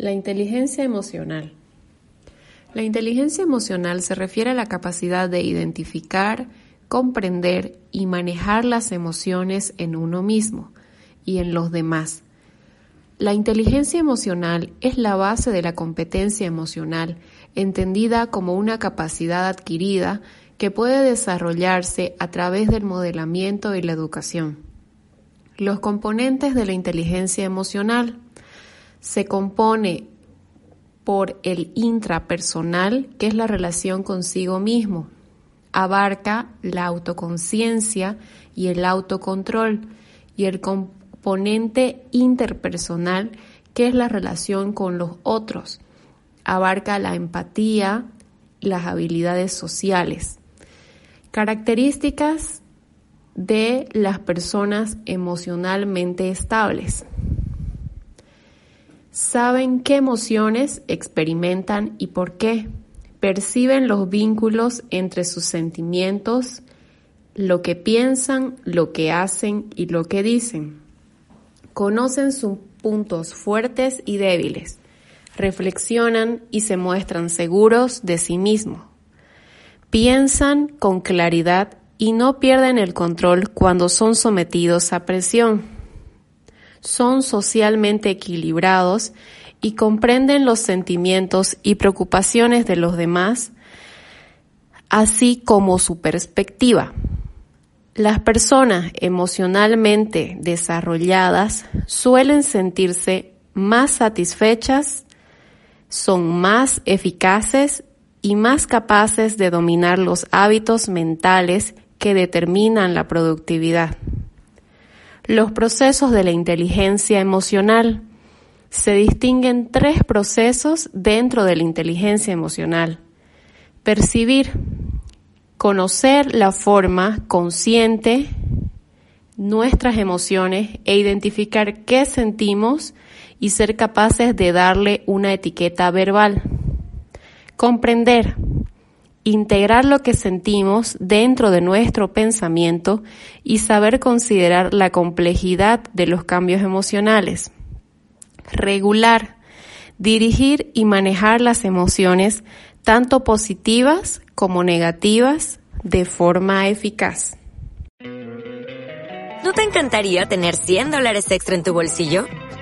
La inteligencia emocional. La inteligencia emocional se refiere a la capacidad de identificar, comprender y manejar las emociones en uno mismo y en los demás. La inteligencia emocional es la base de la competencia emocional, entendida como una capacidad adquirida que puede desarrollarse a través del modelamiento y la educación. Los componentes de la inteligencia emocional se compone por el intrapersonal, que es la relación consigo mismo. Abarca la autoconciencia y el autocontrol y el componente interpersonal, que es la relación con los otros. Abarca la empatía las habilidades sociales. Características de las personas emocionalmente estables saben qué emociones experimentan y por qué. Perciben los vínculos entre sus sentimientos, lo que piensan, lo que hacen y lo que dicen. Conocen sus puntos fuertes y débiles. Reflexionan y se muestran seguros de sí mismos. Piensan con claridad y no pierden el control cuando son sometidos a presión son socialmente equilibrados y comprenden los sentimientos y preocupaciones de los demás, así como su perspectiva. Las personas emocionalmente desarrolladas suelen sentirse más satisfechas, son más eficaces y más capaces de dominar los hábitos mentales que determinan la productividad los procesos de la inteligencia emocional. Se distinguen tres procesos dentro de la inteligencia emocional. Percibir, conocer la forma consciente nuestras emociones e identificar qué sentimos y ser capaces de darle una etiqueta verbal. Comprender, integrar lo que sentimos dentro de nuestro pensamiento y saber considerar la complejidad de los cambios emocionales. Regular, dirigir y manejar las emociones tanto positivas como negativas de forma eficaz. ¿No te encantaría tener 100 dólares extra en tu bolsillo?